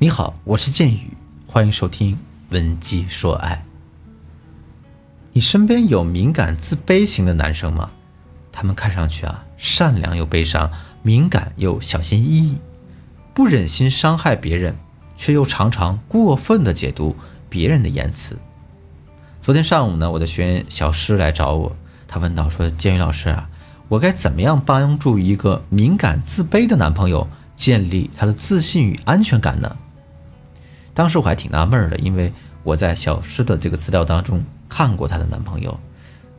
你好，我是剑宇，欢迎收听《文姬说爱》。你身边有敏感自卑型的男生吗？他们看上去啊，善良又悲伤，敏感又小心翼翼，不忍心伤害别人，却又常常过分的解读别人的言辞。昨天上午呢，我的学员小诗来找我，他问到说：“剑宇老师啊，我该怎么样帮助一个敏感自卑的男朋友建立他的自信与安全感呢？”当时我还挺纳闷的，因为我在小诗的这个资料当中看过她的男朋友，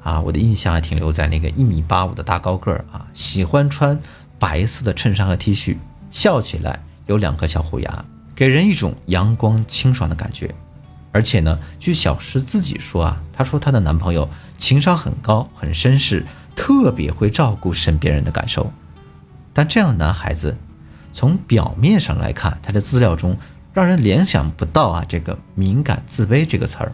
啊，我的印象还停留在那个一米八五的大高个儿啊，喜欢穿白色的衬衫和 T 恤，笑起来有两颗小虎牙，给人一种阳光清爽的感觉。而且呢，据小诗自己说啊，她说她的男朋友情商很高，很绅士，特别会照顾身边人的感受。但这样的男孩子，从表面上来看，他的资料中。让人联想不到啊，这个敏感自卑这个词儿。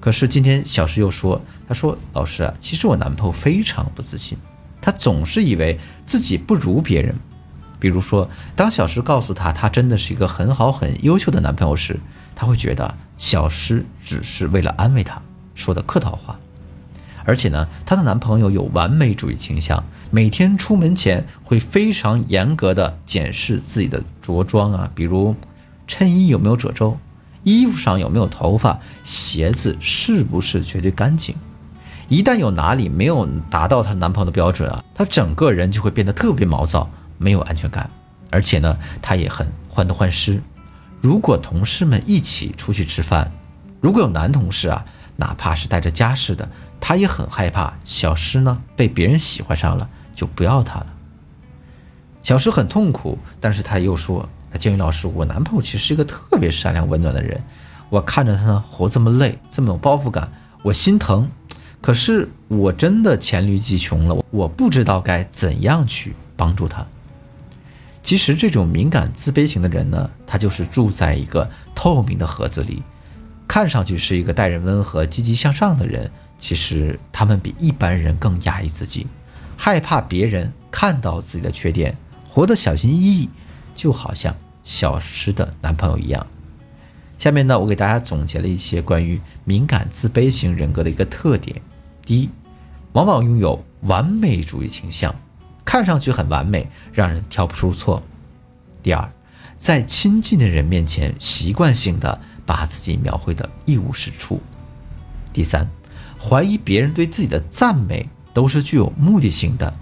可是今天小石又说，他说老师啊，其实我男朋友非常不自信，他总是以为自己不如别人。比如说，当小石告诉他他真的是一个很好很优秀的男朋友时，他会觉得小石只是为了安慰他说的客套话。而且呢，她的男朋友有完美主义倾向，每天出门前会非常严格的检视自己的着装啊，比如衬衣有没有褶皱，衣服上有没有头发，鞋子是不是绝对干净。一旦有哪里没有达到她男朋友的标准啊，她整个人就会变得特别毛躁，没有安全感。而且呢，她也很患得患失。如果同事们一起出去吃饭，如果有男同事啊，哪怕是带着家室的。他也很害怕小诗呢被别人喜欢上了就不要他了。小诗很痛苦，但是他又说：“建宇老师，我男朋友其实是一个特别善良温暖的人，我看着他呢活这么累，这么有包袱感，我心疼。可是我真的黔驴技穷了，我不知道该怎样去帮助他。其实这种敏感自卑型的人呢，他就是住在一个透明的盒子里，看上去是一个待人温和、积极向上的人。”其实他们比一般人更压抑自己，害怕别人看到自己的缺点，活得小心翼翼，就好像小诗的男朋友一样。下面呢，我给大家总结了一些关于敏感自卑型人格的一个特点：第一，往往拥有完美主义倾向，看上去很完美，让人挑不出错；第二，在亲近的人面前，习惯性的把自己描绘的一无是处；第三。怀疑别人对自己的赞美都是具有目的性的。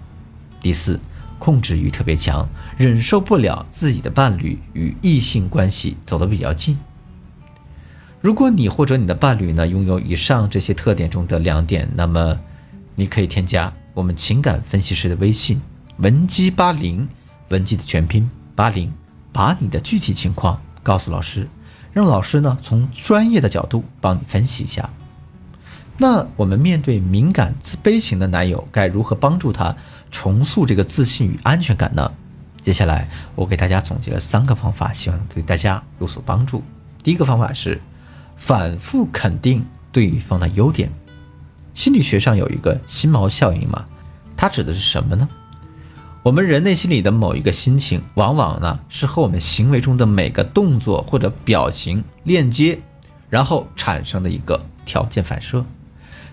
第四，控制欲特别强，忍受不了自己的伴侣与异性关系走得比较近。如果你或者你的伴侣呢拥有以上这些特点中的两点，那么你可以添加我们情感分析师的微信文姬八零，文姬的全拼八零，把你的具体情况告诉老师，让老师呢从专业的角度帮你分析一下。那我们面对敏感自卑型的男友，该如何帮助他重塑这个自信与安全感呢？接下来我给大家总结了三个方法，希望对大家有所帮助。第一个方法是反复肯定对方的优点。心理学上有一个心锚效应嘛，它指的是什么呢？我们人内心里的某一个心情，往往呢是和我们行为中的每个动作或者表情链接，然后产生的一个条件反射。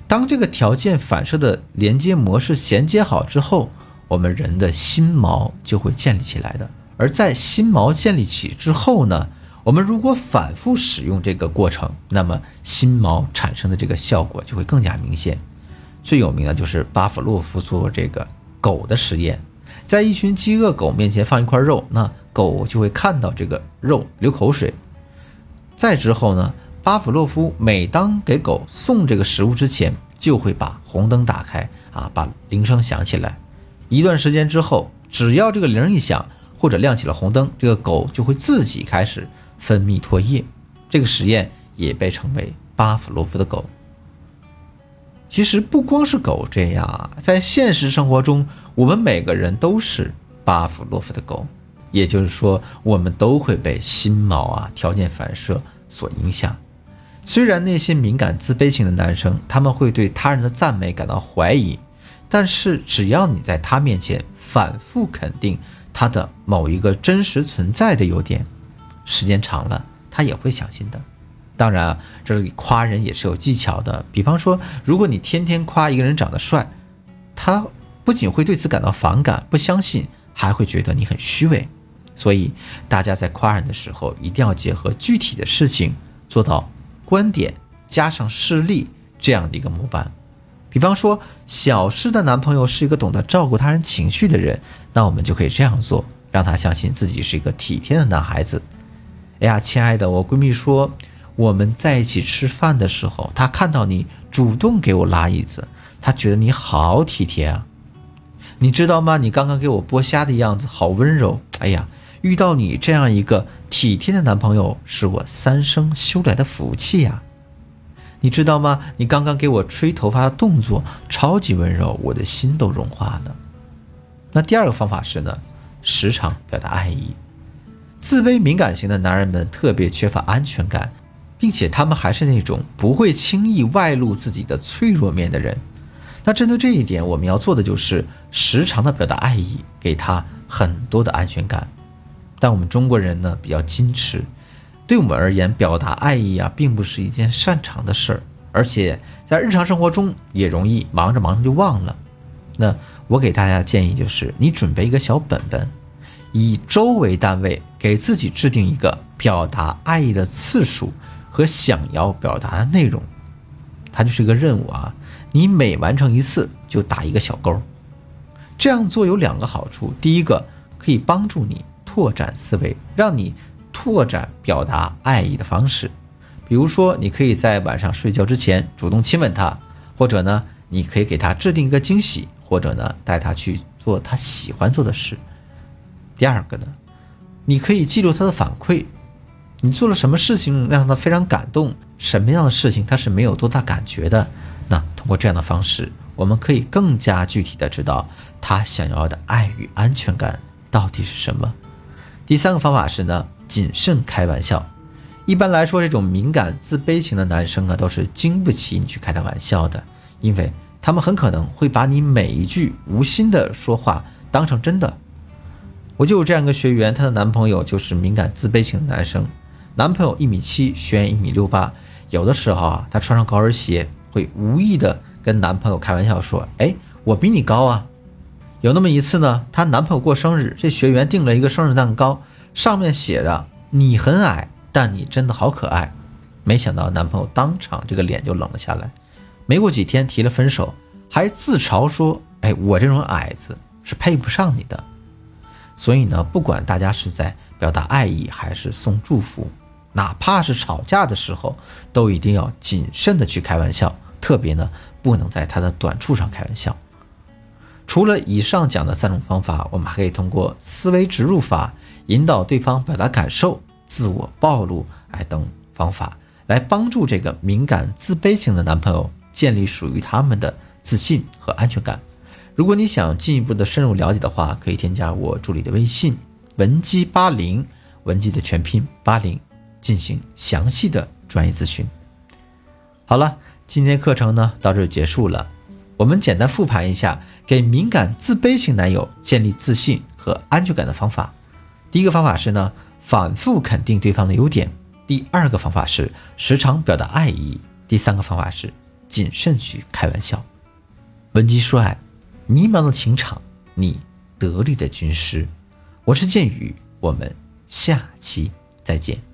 当这个条件反射的连接模式衔接好之后，我们人的心锚就会建立起来的。而在心锚建立起之后呢，我们如果反复使用这个过程，那么心锚产生的这个效果就会更加明显。最有名的就是巴甫洛夫做这个狗的实验，在一群饥饿狗面前放一块肉，那狗就会看到这个肉流口水。再之后呢？巴甫洛夫每当给狗送这个食物之前，就会把红灯打开啊，把铃声响起来。一段时间之后，只要这个铃一响或者亮起了红灯，这个狗就会自己开始分泌唾液。这个实验也被称为巴甫洛夫的狗。其实不光是狗这样啊，在现实生活中，我们每个人都是巴甫洛夫的狗。也就是说，我们都会被心锚啊、条件反射所影响。虽然那些敏感自卑型的男生，他们会对他人的赞美感到怀疑，但是只要你在他面前反复肯定他的某一个真实存在的优点，时间长了，他也会相信的。当然啊，这里夸人也是有技巧的。比方说，如果你天天夸一个人长得帅，他不仅会对此感到反感、不相信，还会觉得你很虚伪。所以，大家在夸人的时候，一定要结合具体的事情，做到观点加上事例这样的一个模板。比方说，小诗的男朋友是一个懂得照顾他人情绪的人，那我们就可以这样做，让他相信自己是一个体贴的男孩子。哎呀，亲爱的，我闺蜜说。我们在一起吃饭的时候，他看到你主动给我拉椅子，他觉得你好体贴啊。你知道吗？你刚刚给我剥虾的样子好温柔。哎呀，遇到你这样一个体贴的男朋友，是我三生修来的福气呀。你知道吗？你刚刚给我吹头发的动作超级温柔，我的心都融化了。那第二个方法是呢，时常表达爱意。自卑敏感型的男人们特别缺乏安全感。并且他们还是那种不会轻易外露自己的脆弱面的人。那针对这一点，我们要做的就是时常的表达爱意，给他很多的安全感。但我们中国人呢比较矜持，对我们而言，表达爱意啊并不是一件擅长的事儿，而且在日常生活中也容易忙着忙着就忘了。那我给大家建议就是，你准备一个小本本，以周为单位，给自己制定一个表达爱意的次数。和想要表达的内容，它就是一个任务啊！你每完成一次就打一个小勾。这样做有两个好处：第一个可以帮助你拓展思维，让你拓展表达爱意的方式。比如说，你可以在晚上睡觉之前主动亲吻他，或者呢，你可以给他制定一个惊喜，或者呢，带他去做他喜欢做的事。第二个呢，你可以记录他的反馈。你做了什么事情让他非常感动？什么样的事情他是没有多大感觉的？那通过这样的方式，我们可以更加具体的知道他想要的爱与安全感到底是什么。第三个方法是呢，谨慎开玩笑。一般来说，这种敏感自卑型的男生啊，都是经不起你去开他玩笑的，因为他们很可能会把你每一句无心的说话当成真的。我就有这样一个学员，她的男朋友就是敏感自卑型的男生。男朋友一米七，学员一米六八，有的时候啊，她穿上高跟鞋会无意的跟男朋友开玩笑说：“哎，我比你高啊。”有那么一次呢，她男朋友过生日，这学员订了一个生日蛋糕，上面写着“你很矮，但你真的好可爱”。没想到男朋友当场这个脸就冷了下来，没过几天提了分手，还自嘲说：“哎，我这种矮子是配不上你的。”所以呢，不管大家是在表达爱意还是送祝福。哪怕是吵架的时候，都一定要谨慎的去开玩笑，特别呢不能在他的短处上开玩笑。除了以上讲的三种方法，我们还可以通过思维植入法引导对方表达感受、自我暴露，哎等方法来帮助这个敏感自卑型的男朋友建立属于他们的自信和安全感。如果你想进一步的深入了解的话，可以添加我助理的微信文姬八零，文姬的全拼八零。进行详细的专业咨询。好了，今天课程呢到这就结束了。我们简单复盘一下给敏感自卑型男友建立自信和安全感的方法。第一个方法是呢，反复肯定对方的优点；第二个方法是时常表达爱意；第三个方法是谨慎去开玩笑。文姬说爱，迷茫的情场，你得力的军师。我是剑宇，我们下期再见。